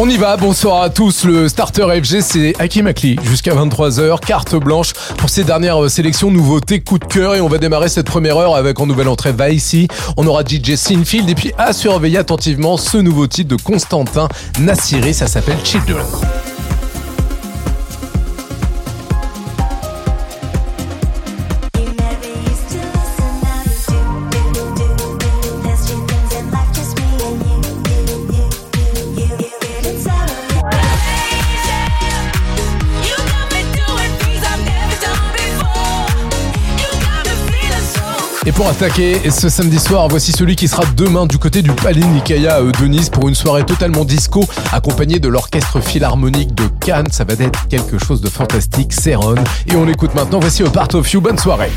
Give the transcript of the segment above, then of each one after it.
On y va, bonsoir à tous. Le starter FG, c'est Hakim Akli. Jusqu'à 23h, carte blanche pour ces dernières sélections, nouveautés, coup de cœur. Et on va démarrer cette première heure avec en nouvelle entrée Va ici. On aura DJ Sinfield et puis à surveiller attentivement ce nouveau titre de Constantin Nassiri. Ça s'appelle Children. Pour attaquer ce samedi soir, voici celui qui sera demain du côté du Palais Nicaïa de Nice pour une soirée totalement disco accompagnée de l'orchestre philharmonique de Cannes. Ça va être quelque chose de fantastique, Céron. Et on écoute maintenant, voici A Part of You. Bonne soirée.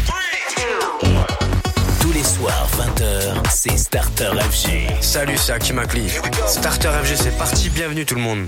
Tous les soirs, 20h, c'est Starter FG. Salut, c'est Hakim Akli. Starter FG, c'est parti. Bienvenue tout le monde.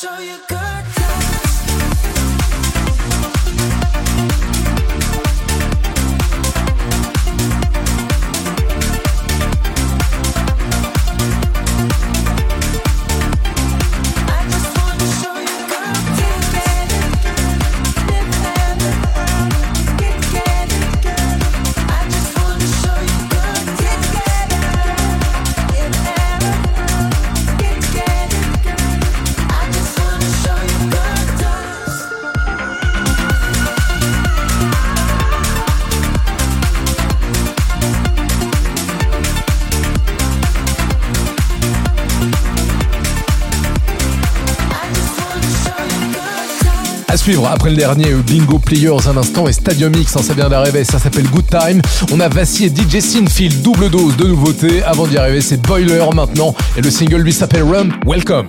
show you good. après le dernier euh, Bingo Players un instant et Stadium X, hein, ça vient d'arriver, ça s'appelle Good Time. On a Vassi et DJ Sinfield, double dose de nouveautés. Avant d'y arriver, c'est Boiler maintenant et le single lui s'appelle Rum. Welcome.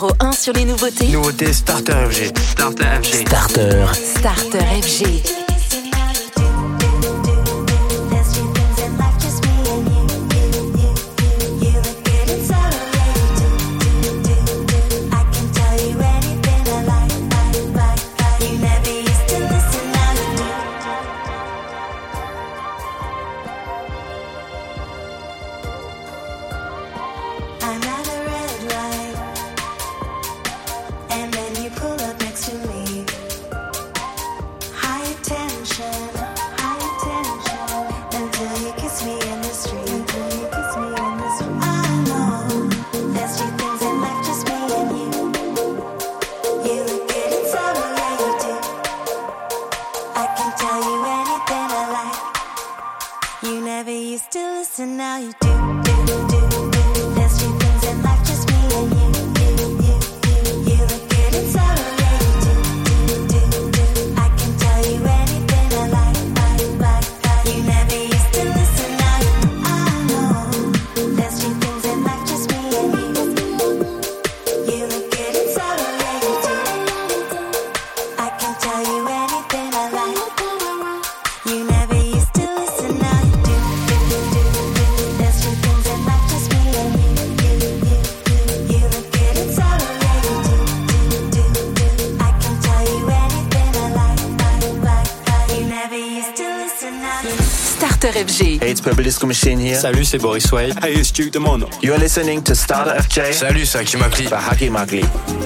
numéro 1 sur les nouveautés. Nouveautés Starter FG. Starter FG. Starter. Starter FG. It's Purple Disco Machine here. Salut, c'est Boris Way. Hey, it's Duke Demono. You're listening to Starter FJ. Salut, c'est Hakim Akli. By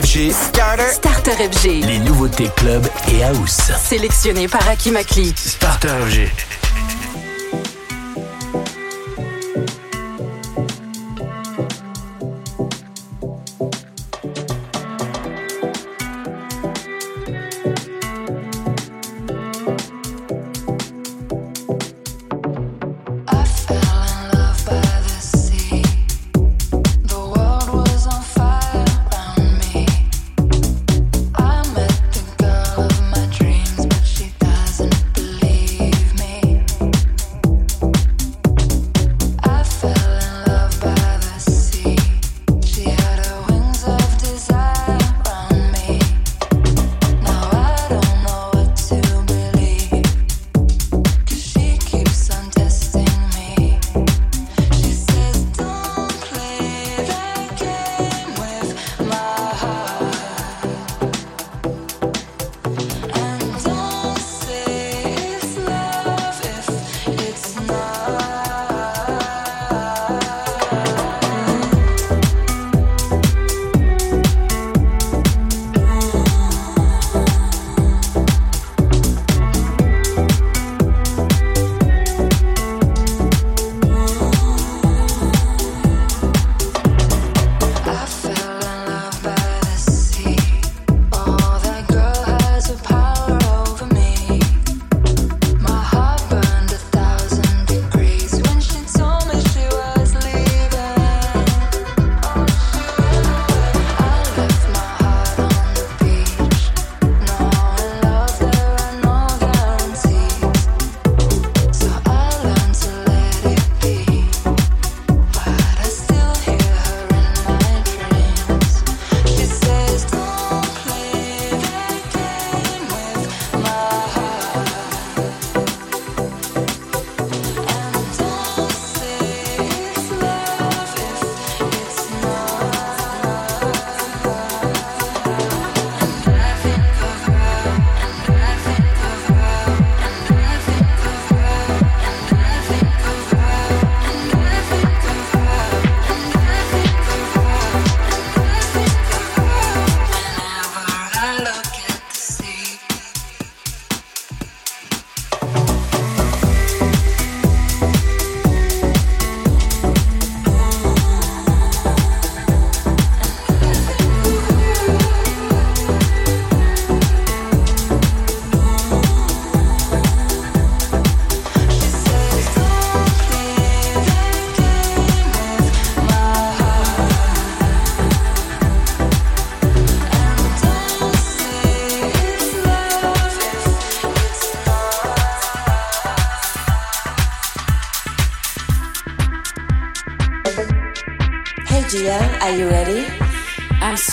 FG. Starter. Starter FG. Les nouveautés club et house. Sélectionné par Aki Makli. Starter FG.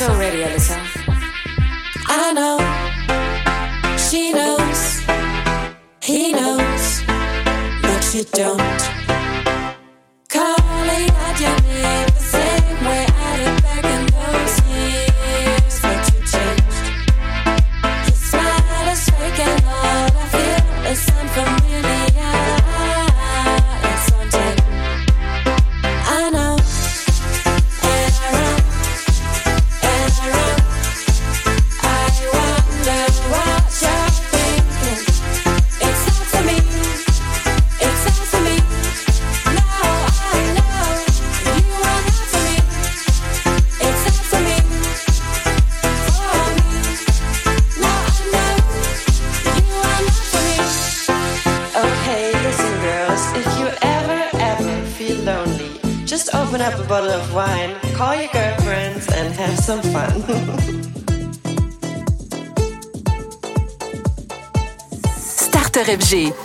So ready, Alyssa. hoje.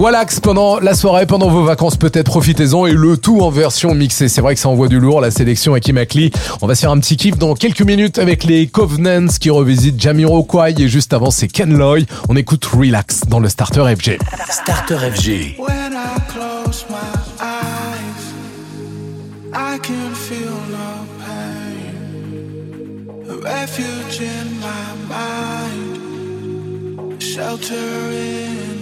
Wallax pendant la soirée, pendant vos vacances, peut-être profitez-en et le tout en version mixée. C'est vrai que ça envoie du lourd, la sélection avec Imakli. On va se faire un petit kiff dans quelques minutes avec les Covenants qui revisitent Jamiroquai et juste avant c'est Ken Loy. On écoute Relax dans le Starter FG. Starter FG. When I close my eyes, I can feel no pain. Refuge in my mind, shelter in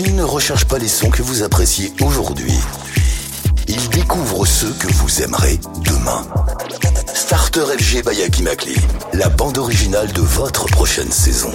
Il ne recherche pas les sons que vous appréciez aujourd'hui. Il découvre ceux que vous aimerez demain. Starter FG Bayaki Makli, la bande originale de votre prochaine saison.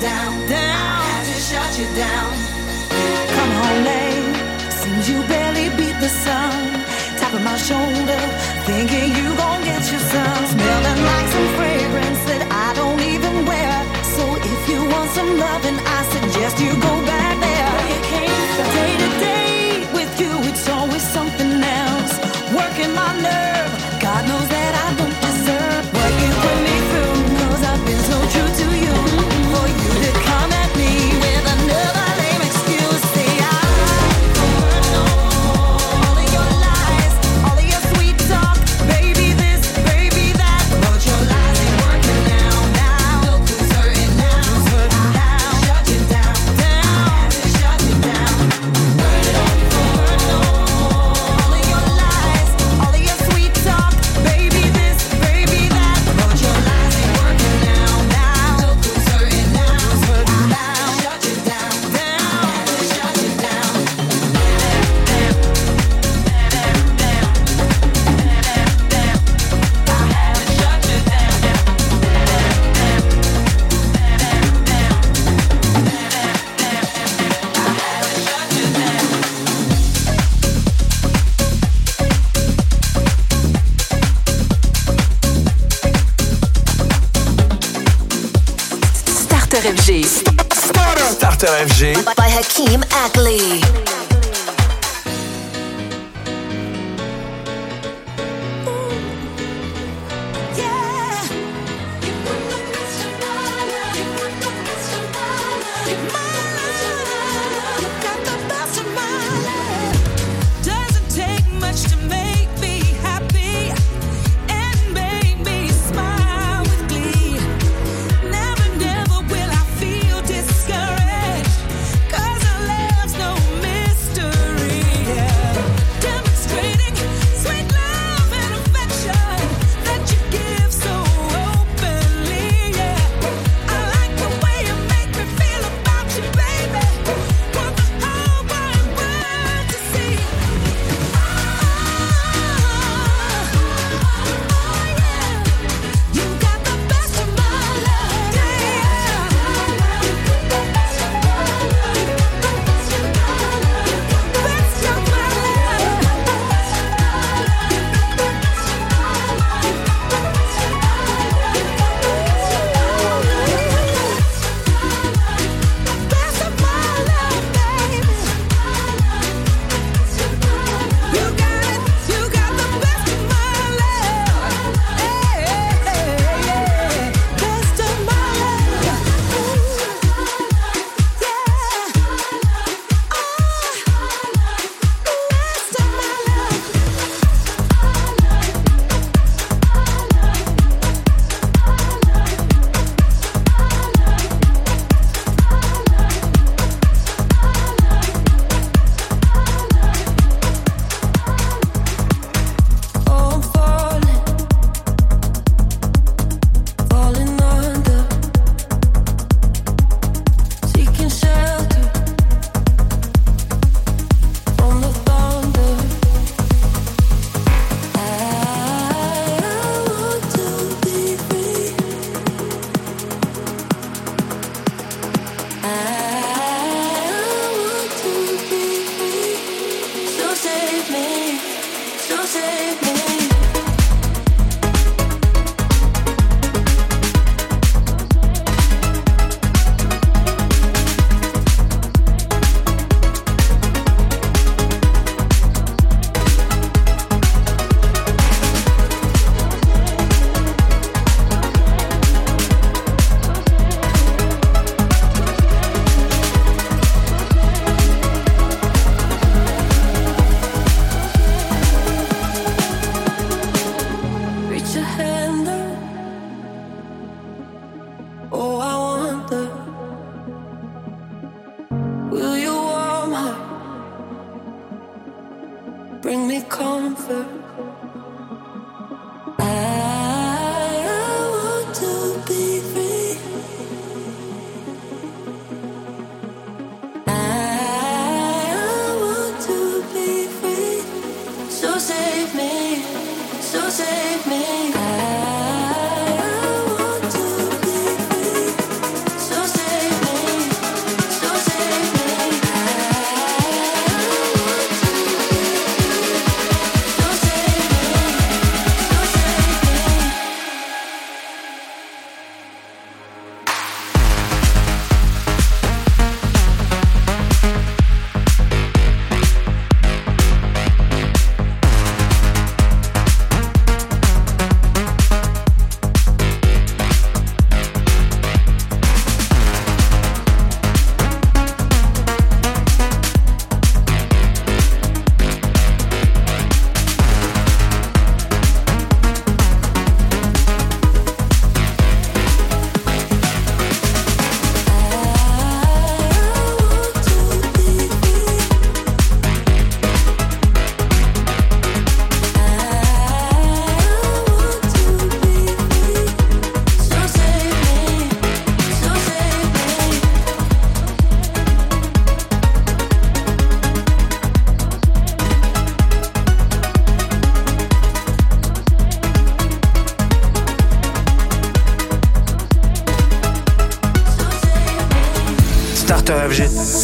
down, down. Had to shut you down. Come home late, seems you barely beat the sun. Tapping my shoulder, thinking you gon' get your some. Smelling like some By Hakeem Ackley.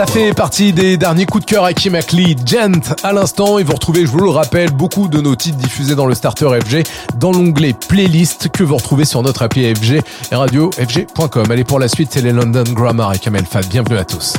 Ça fait partie des derniers coups de cœur à Kim Ackley, Gent à l'instant et vous retrouvez, je vous le rappelle, beaucoup de nos titres diffusés dans le starter FG dans l'onglet playlist que vous retrouvez sur notre appli FG et radiofg.com. Allez pour la suite, c'est les London Grammar et Kamel Fab. Bienvenue à tous.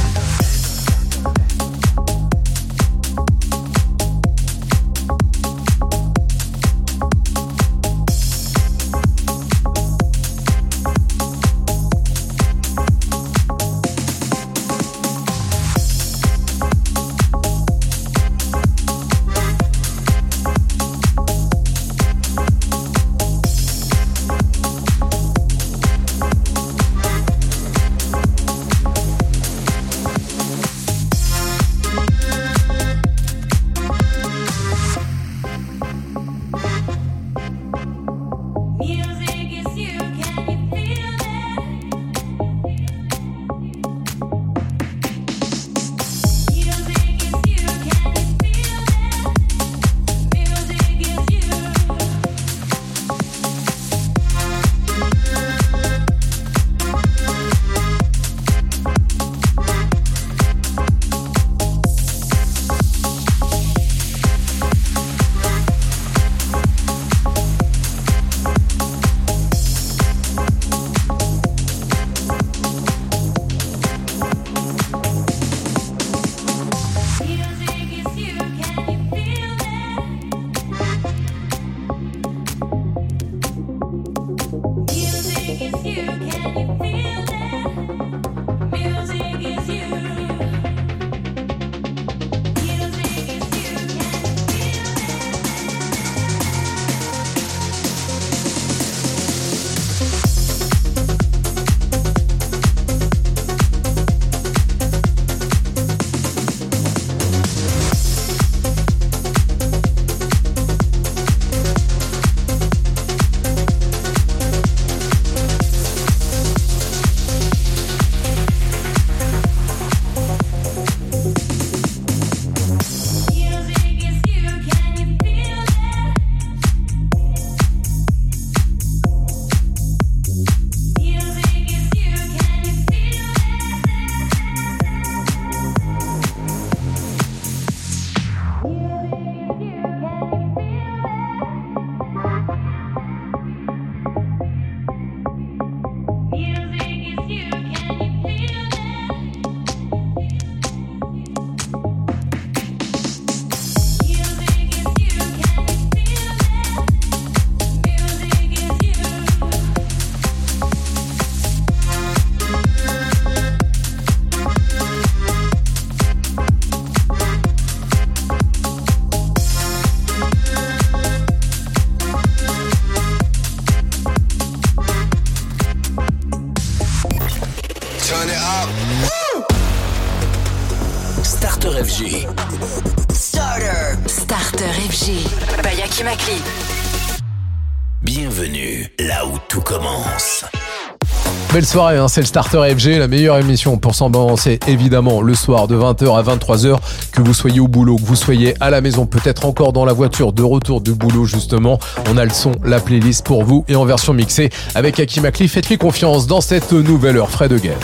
belle soirée, hein. c'est le Starter FG, la meilleure émission pour s'embalancer évidemment le soir de 20h à 23h, que vous soyez au boulot, que vous soyez à la maison, peut-être encore dans la voiture de retour du boulot justement, on a le son, la playlist pour vous et en version mixée avec Aki Makli, faites-lui confiance dans cette nouvelle heure frais de guerre.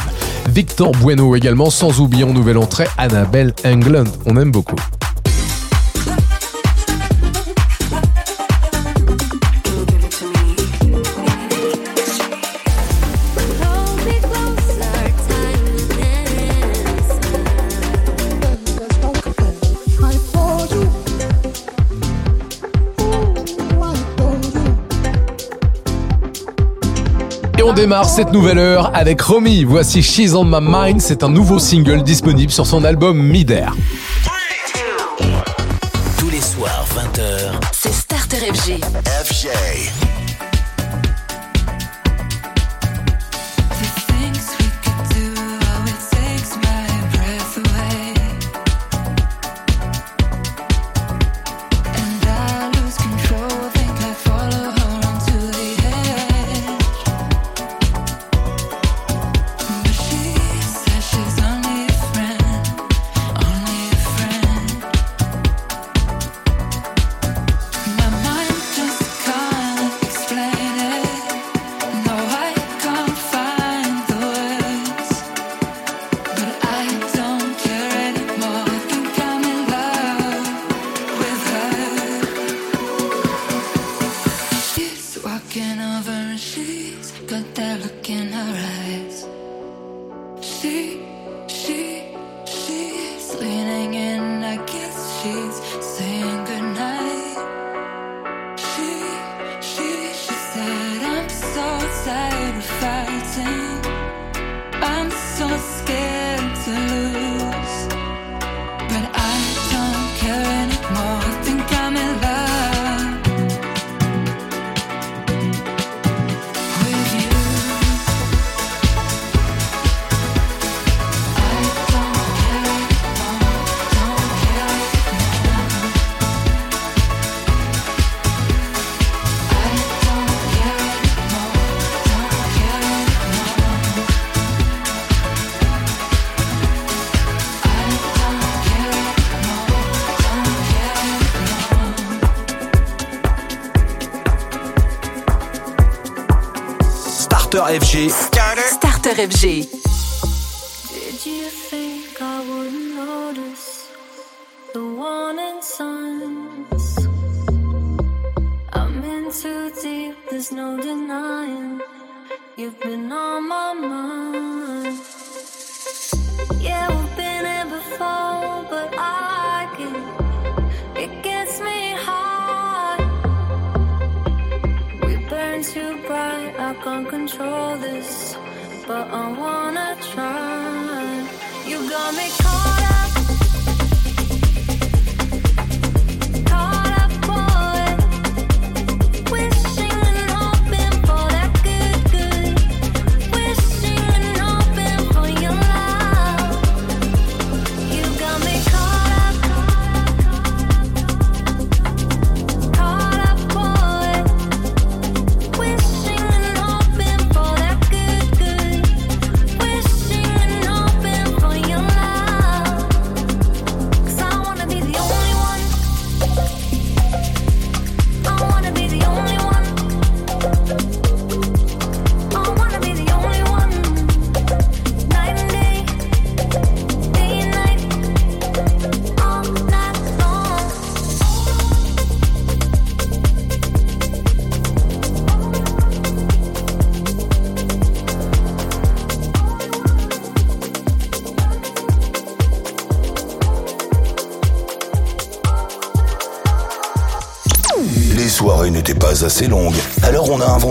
Victor Bueno également, sans oublier en nouvelle entrée Annabelle England, on aime beaucoup. On démarre cette nouvelle heure avec Romy. Voici She's on My Mind. C'est un nouveau single disponible sur son album Midair. Tous les soirs, 20h. C'est Starter FG. FG. FG.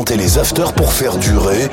inventer les afters pour faire durer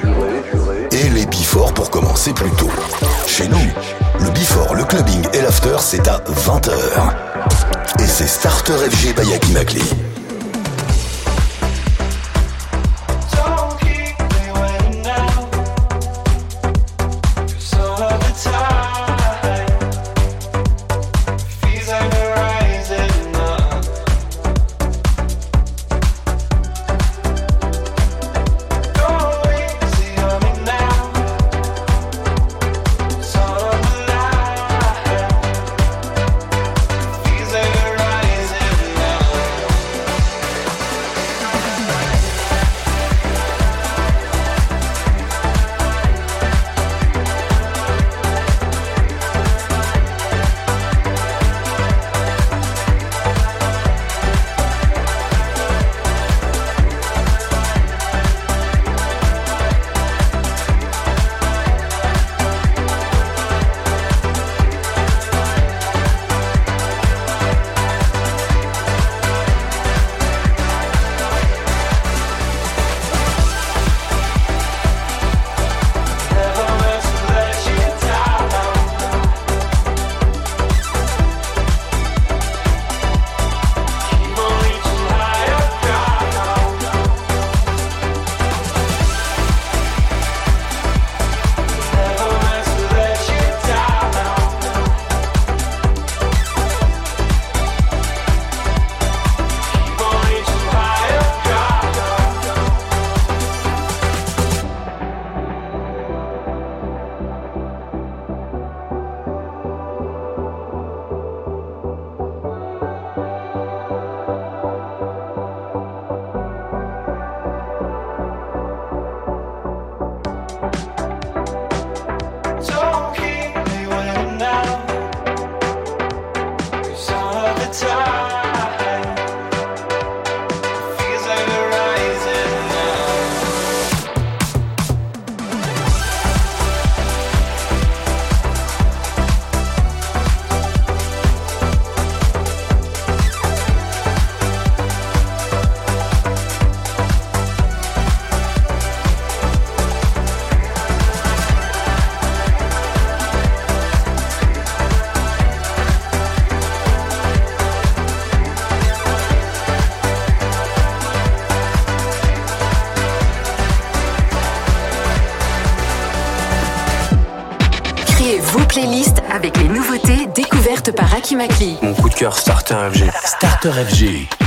avec les nouveautés découvertes par Aki Makli. Mon coup de cœur Starter FG. Starter FG.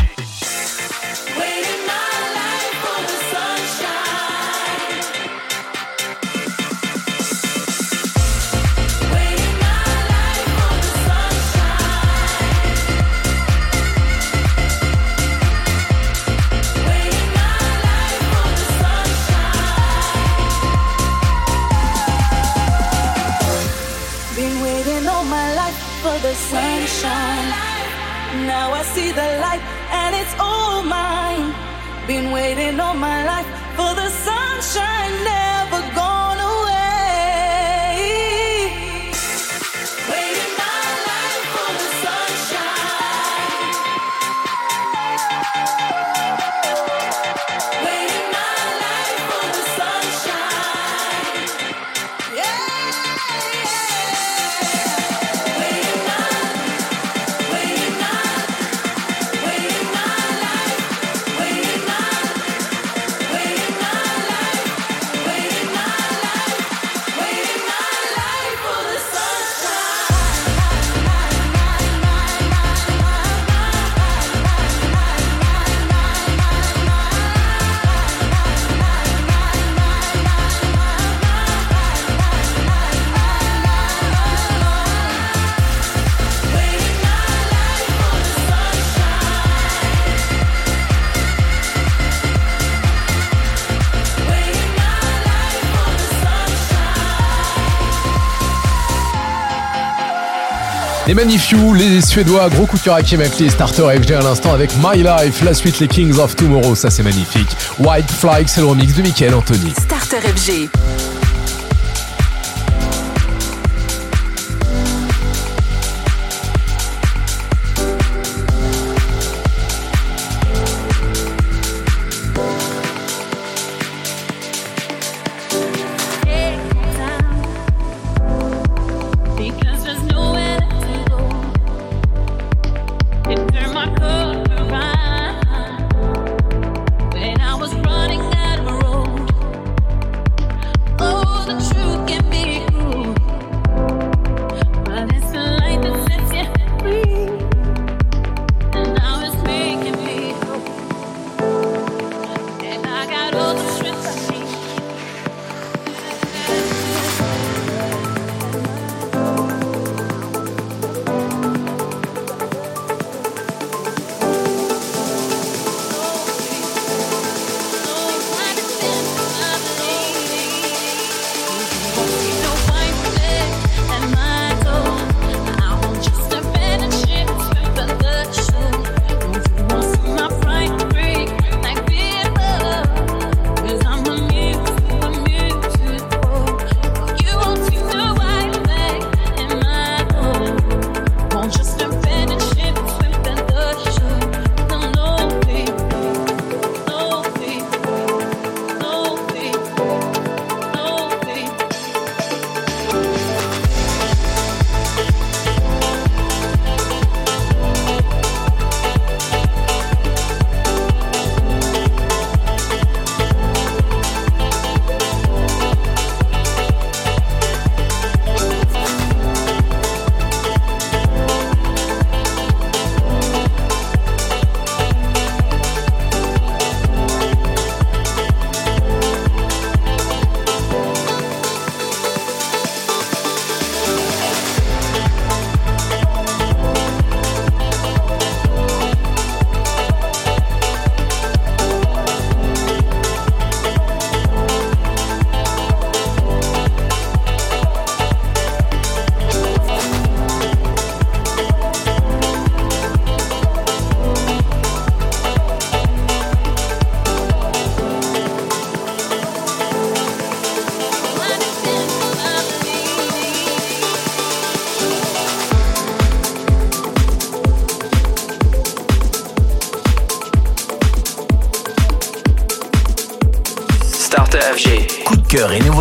Les Magnifiou, les Suédois, gros coup de cœur à Kim Akli, starter FG à l'instant avec My Life, la suite les Kings of Tomorrow, ça c'est magnifique. White Flag, c'est le remix de Michael Anthony. Starter FG.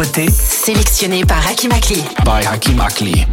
Nouveautés Sélectionné par Aki Makli. by Hakim Akli.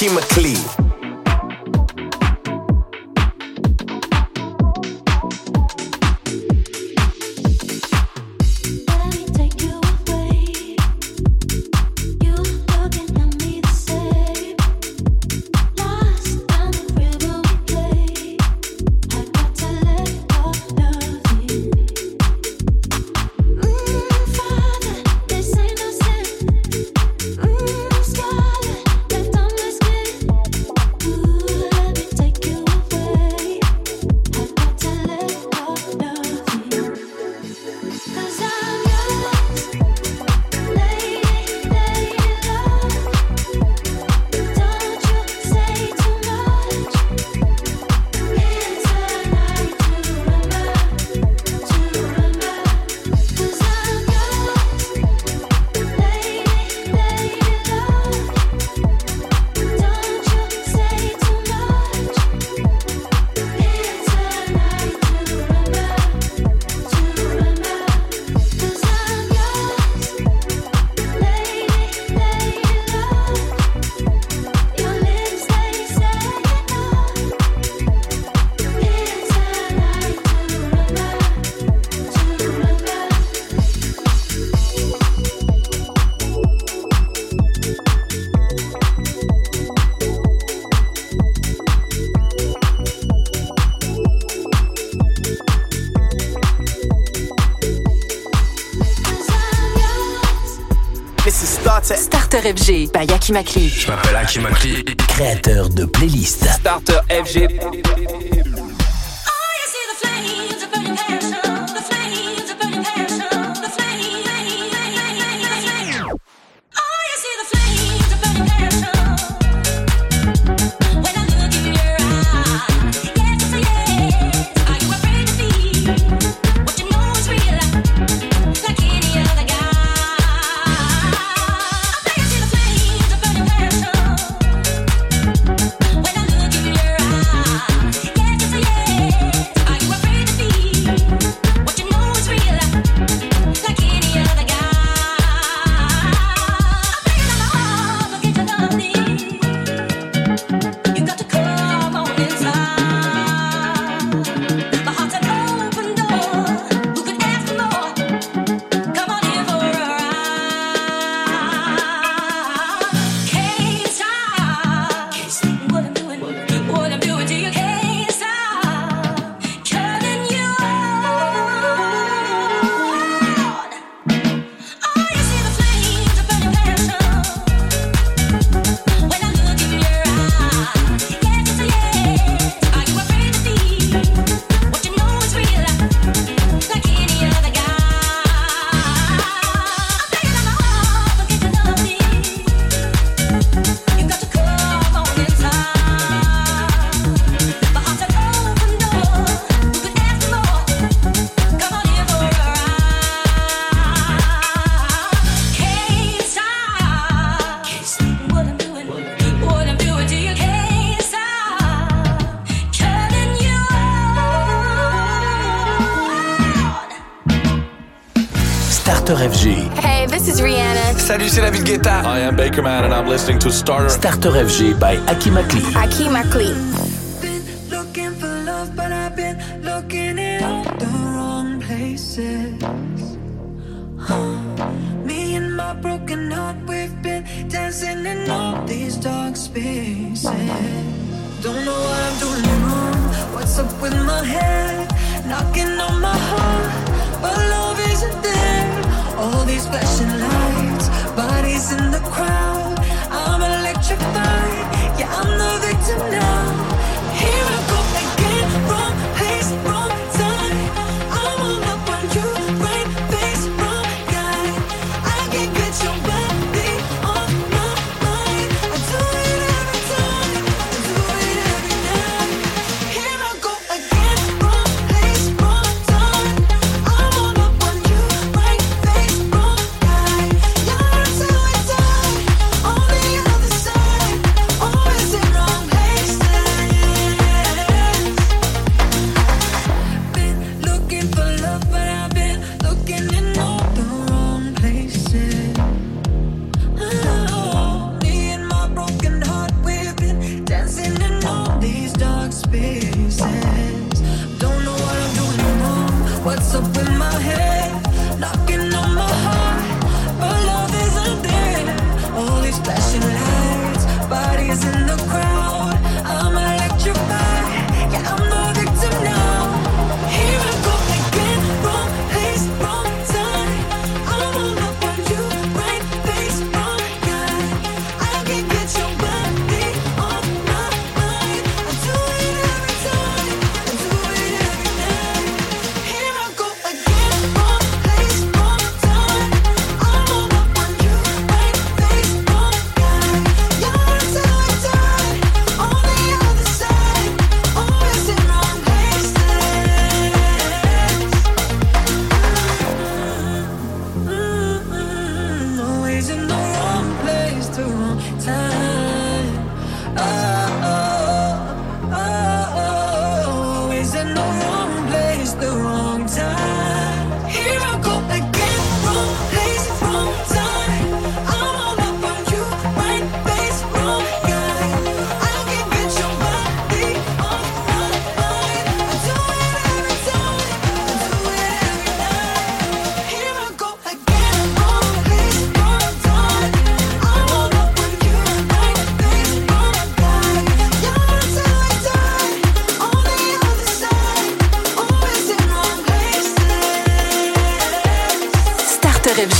Team of Starter FG by Akimakli. Je m'appelle Akimakli, créateur de playlists. Starter FG Bakerman and I'm listening to Starter Starter FG by Aki Makli. Aki Makli.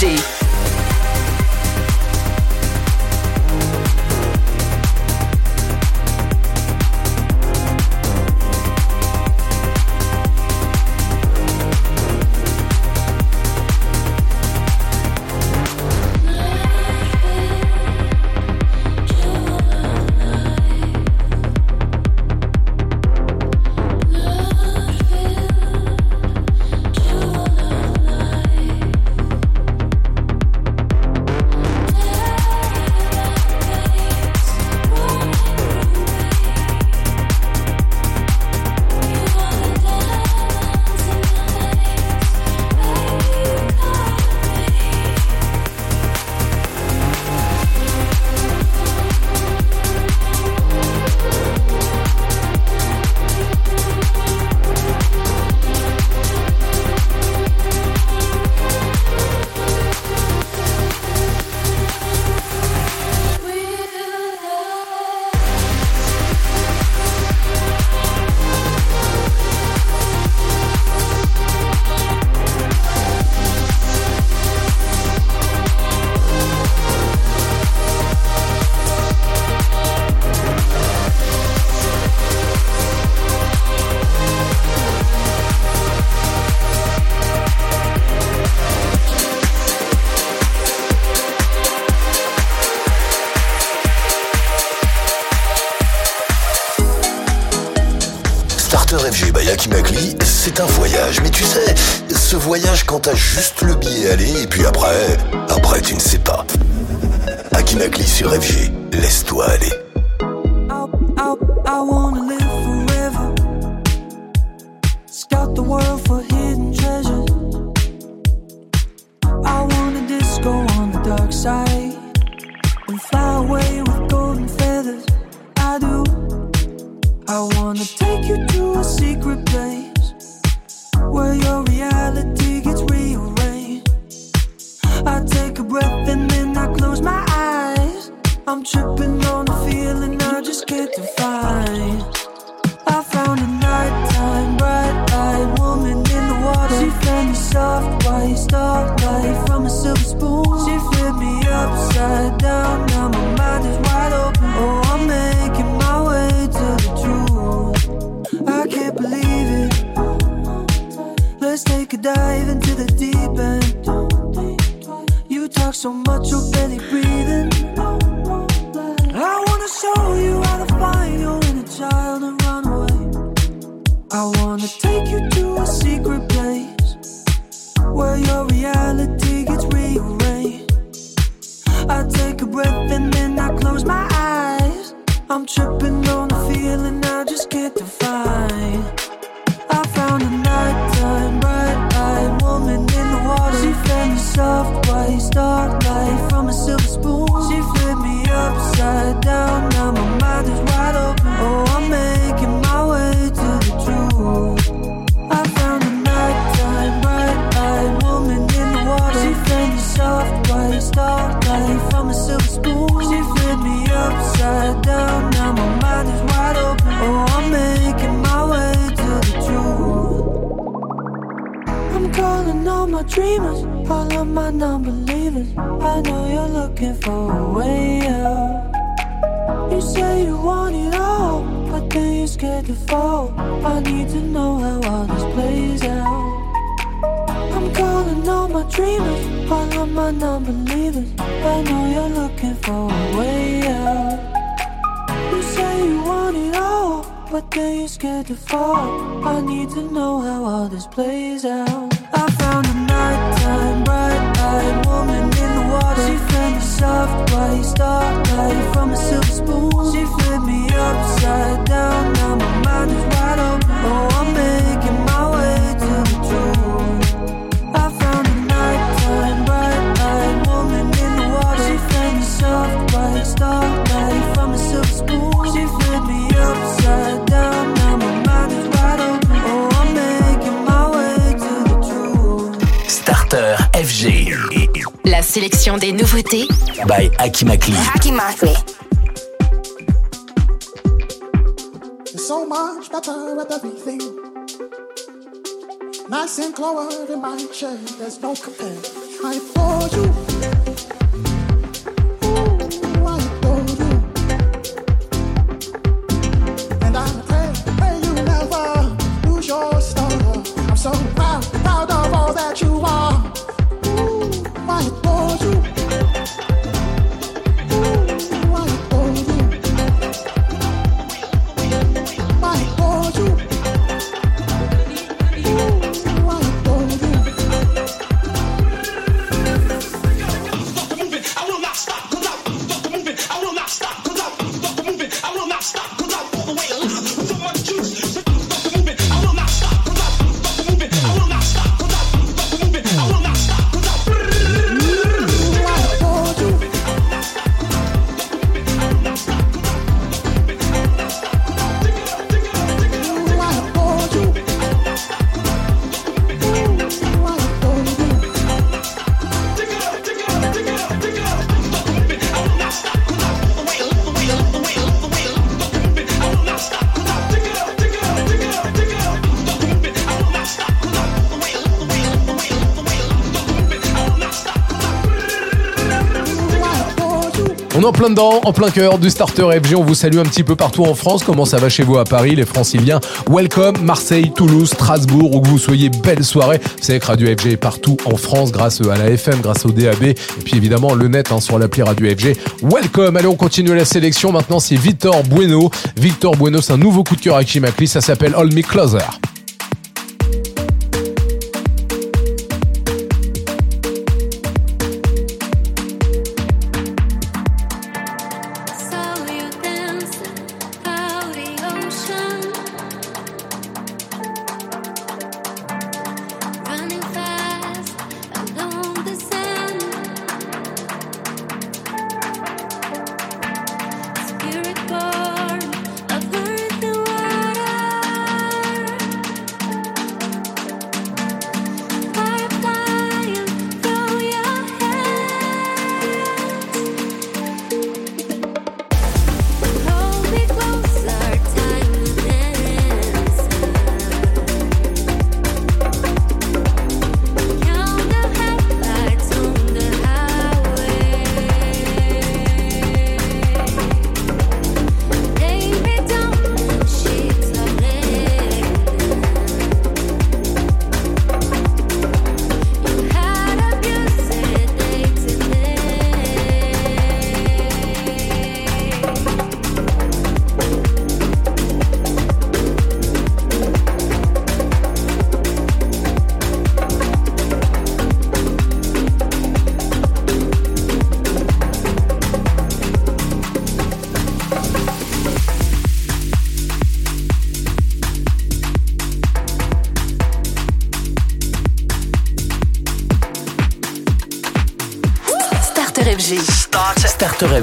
Energy. I need to know how all this plays out. I'm calling all my dreamers, all of my non-believers. I know you're looking for a way out. You say you want it all, but then you're scared to fall. I need to know how all this plays out. I found a nighttime, bright-eyed woman in the water. She fed me soft white starlight from a silver spoon. She flipped me upside down. Now my mind is wide open. Soft white starlight from a silver spoon. She flipped me upside down. Now my mind is wide open. Oh, I'm making my way to the truth. Starter FG. La sélection des nouveautés By Akimakli. Hakim Akli. It's so much better with everything. Nice and clover in my chair, there's no compare. I adore you. On est en plein dedans, en plein cœur du starter FG. On vous salue un petit peu partout en France. Comment ça va chez vous à Paris, les franciliens? Welcome, Marseille, Toulouse, Strasbourg, où que vous soyez, belle soirée. Vous savez que Radio FG est partout en France grâce à la FM, grâce au DAB, et puis évidemment le net hein, sur l'appli Radio FG. Welcome. Allez, on continue la sélection. Maintenant, c'est Victor Bueno. Victor Bueno, c'est un nouveau coup de cœur à Kimakli. Ça s'appelle Hold Me Closer.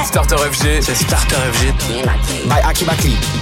Starter FG. C'est Starter FG. By Aki Bakli.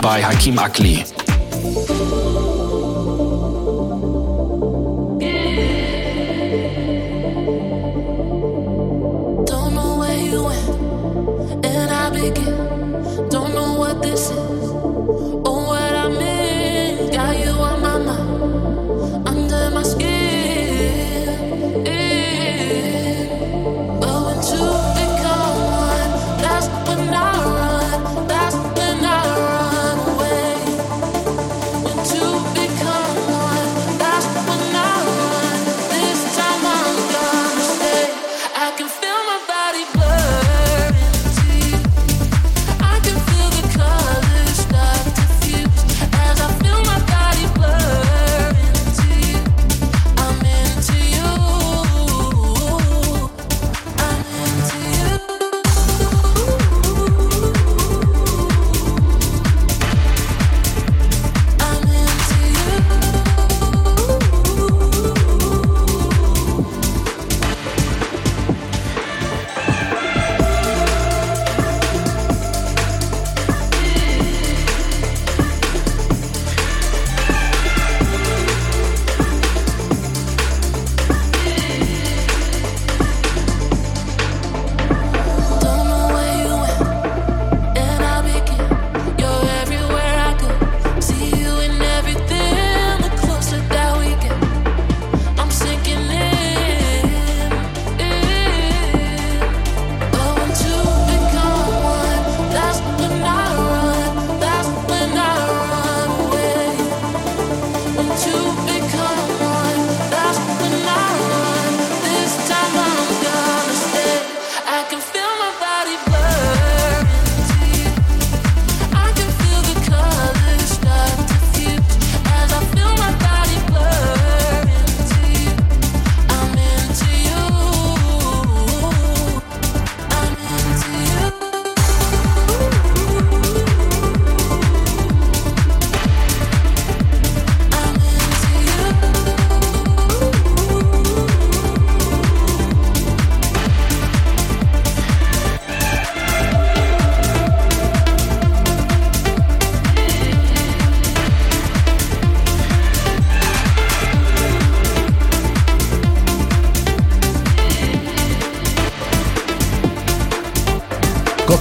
Par Hakim Akli.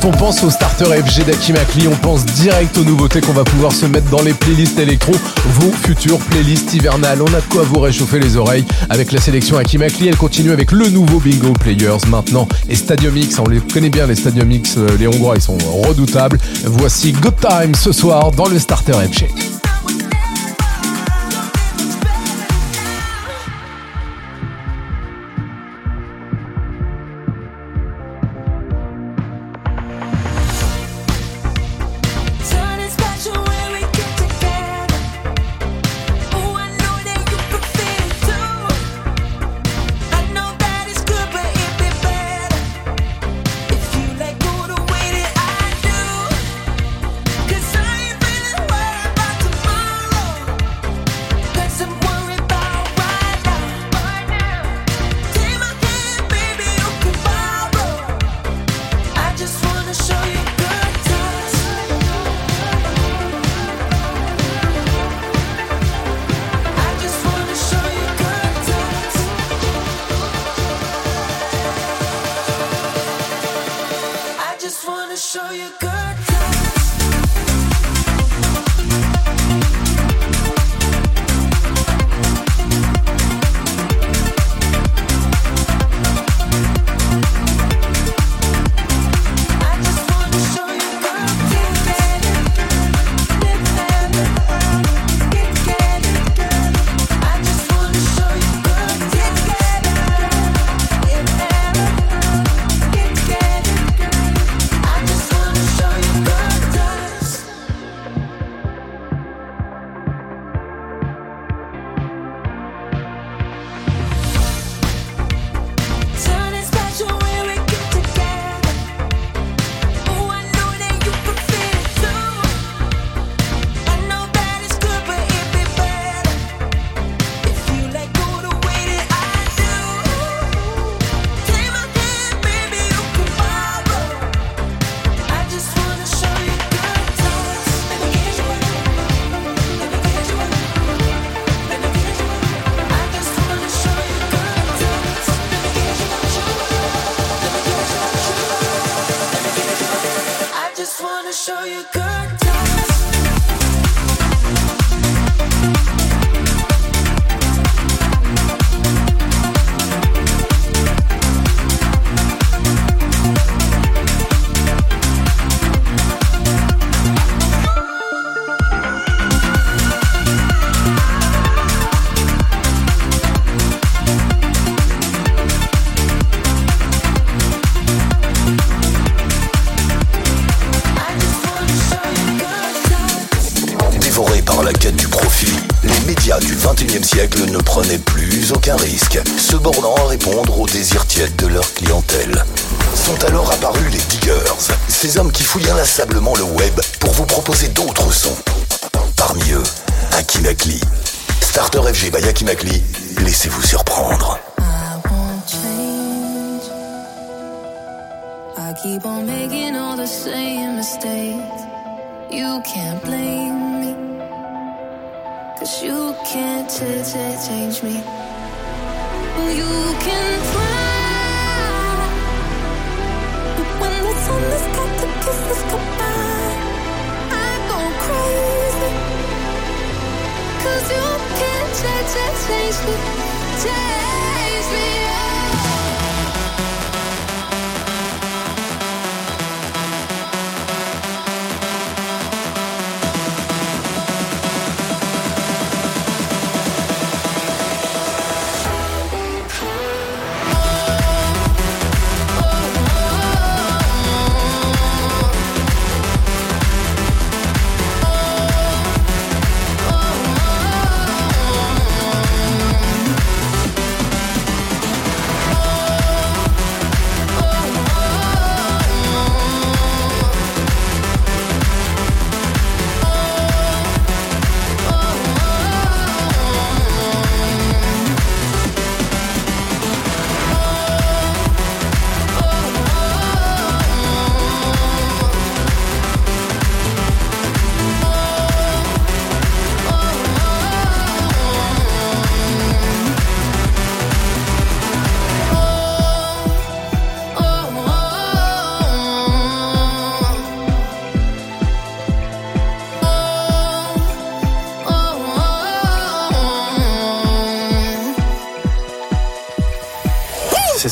Quand on pense au starter FG d'Akimakli, on pense direct aux nouveautés qu'on va pouvoir se mettre dans les playlists électro, vos futures playlists hivernales. On a de quoi vous réchauffer les oreilles avec la sélection Akimakli. Elle continue avec le nouveau Bingo Players maintenant et Stadium X. On les connaît bien, les Stadium X, euh, les Hongrois, ils sont redoutables. Voici Good Time ce soir dans le starter FG.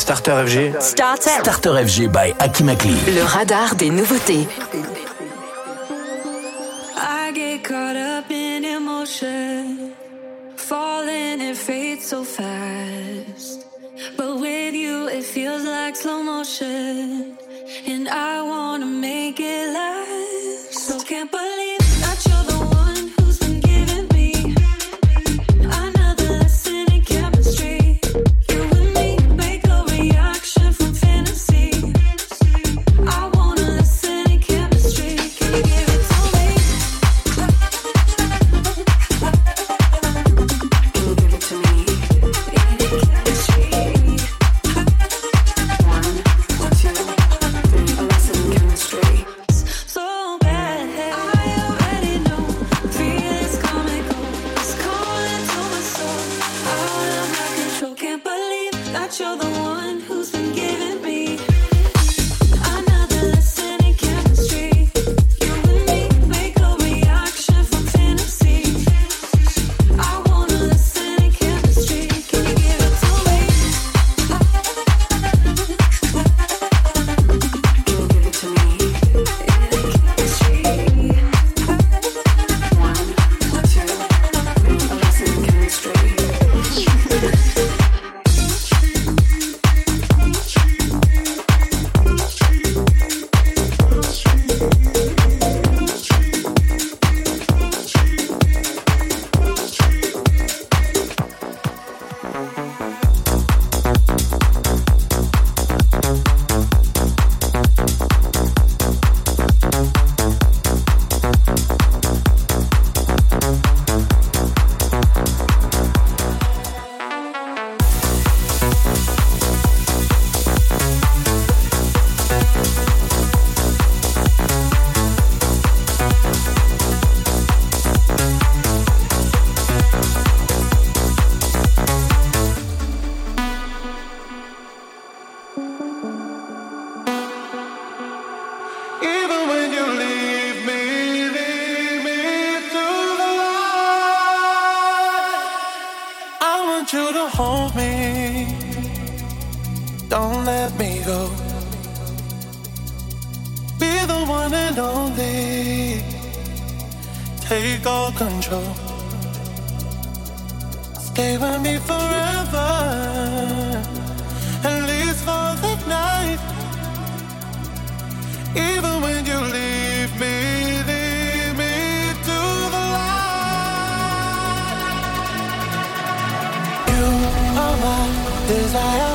Starter FG. Starter. FG by Akimakli. Le radar des nouveautés. control. Stay with me forever, at least for the night. Even when you leave me, leave me to the light. You are my desire.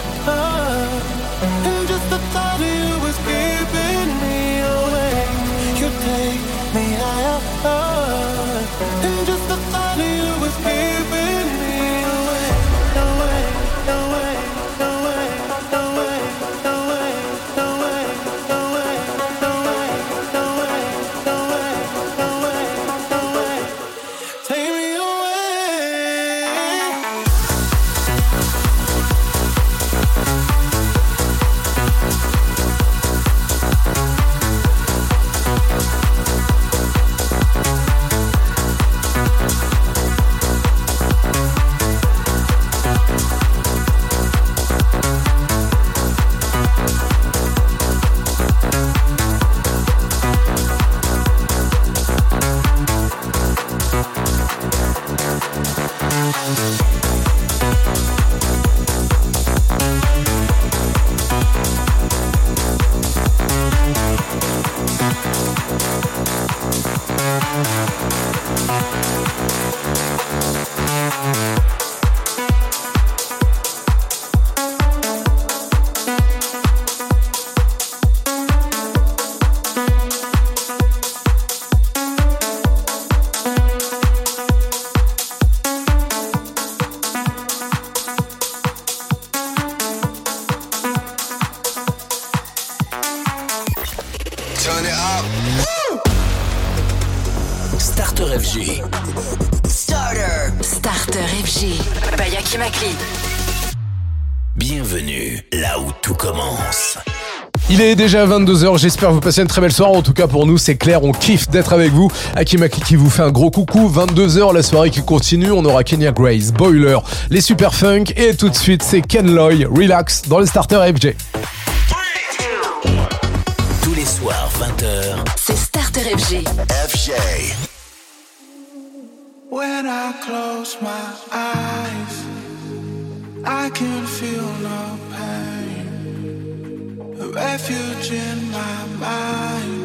déjà 22h. J'espère que vous passez une très belle soirée. En tout cas, pour nous, c'est clair. On kiffe d'être avec vous. Akimaki qui vous fait un gros coucou. 22h, la soirée qui continue. On aura Kenya Grace, Boiler, les Super Funk. Et tout de suite, c'est Ken Loy, Relax, dans les starter FJ. Tous les soirs, 20h, c'est Starter FJ. When I close my eyes, I can feel no pain. a refuge in my mind,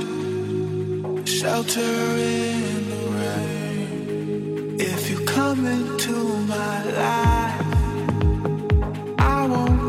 shelter in the rain. If you come into my life, I won't.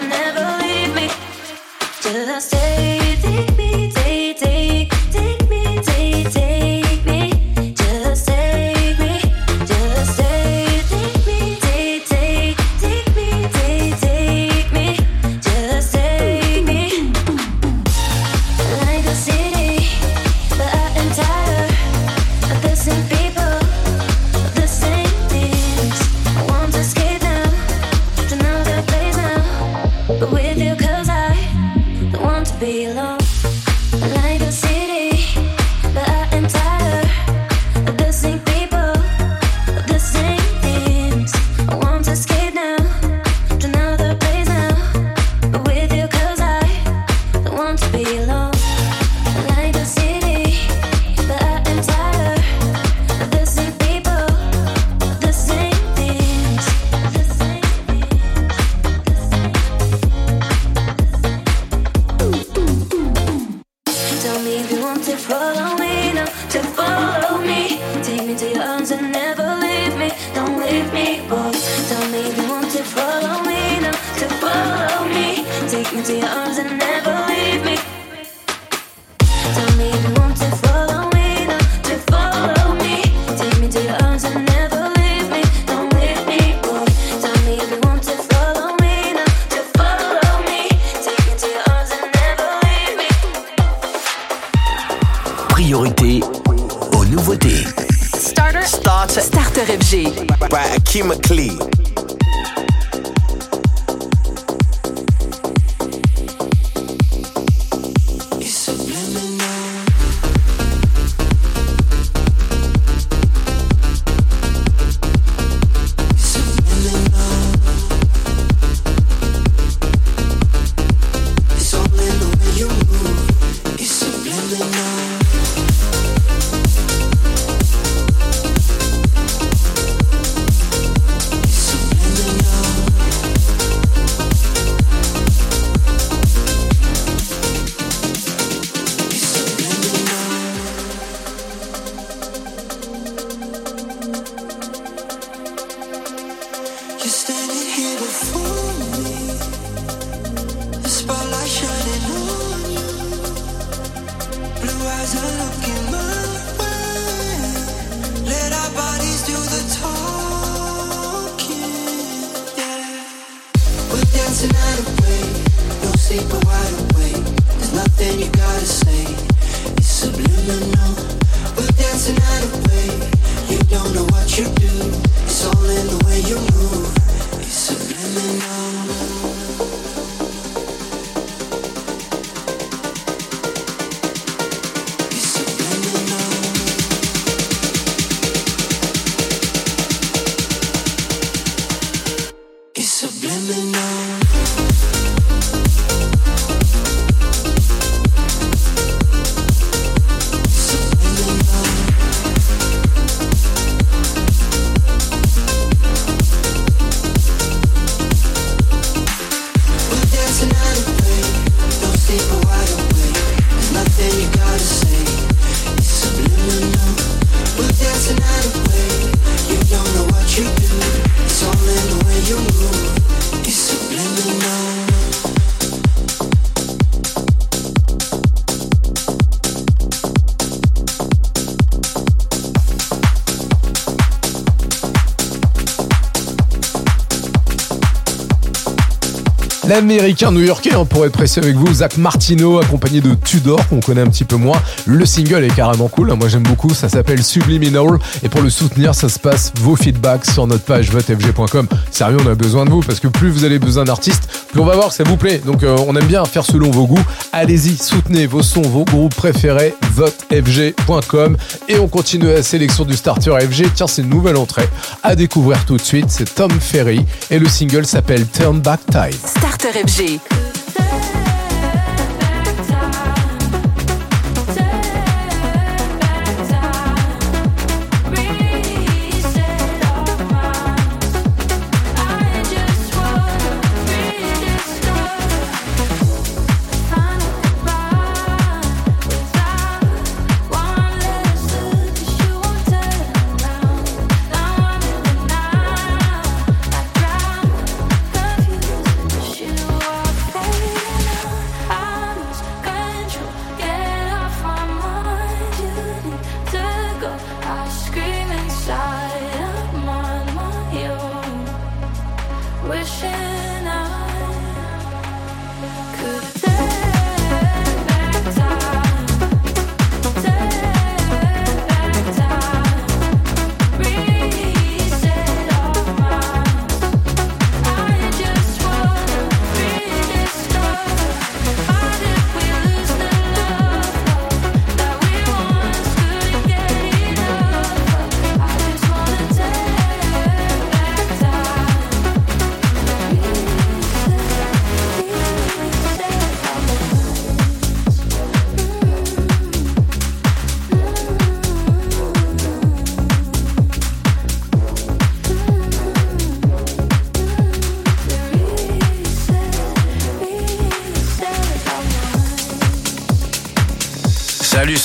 l'américain new-yorkais, hein, pour être précis avec vous, Zach Martino, accompagné de Tudor, qu'on connaît un petit peu moins. Le single est carrément cool, hein, moi j'aime beaucoup, ça s'appelle Subliminal. Et pour le soutenir, ça se passe vos feedbacks sur notre page votefg.com. Sérieux, on a besoin de vous, parce que plus vous avez besoin d'artistes, plus on va voir que ça vous plaît. Donc euh, on aime bien faire selon vos goûts. Allez-y, soutenez vos sons, vos groupes préférés, votefg.com. Et on continue la sélection du starter FG. Tiens, c'est une nouvelle entrée à découvrir tout de suite. C'est Tom Ferry et le single s'appelle Turn Back Time. FG.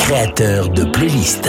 Créateur de playlists.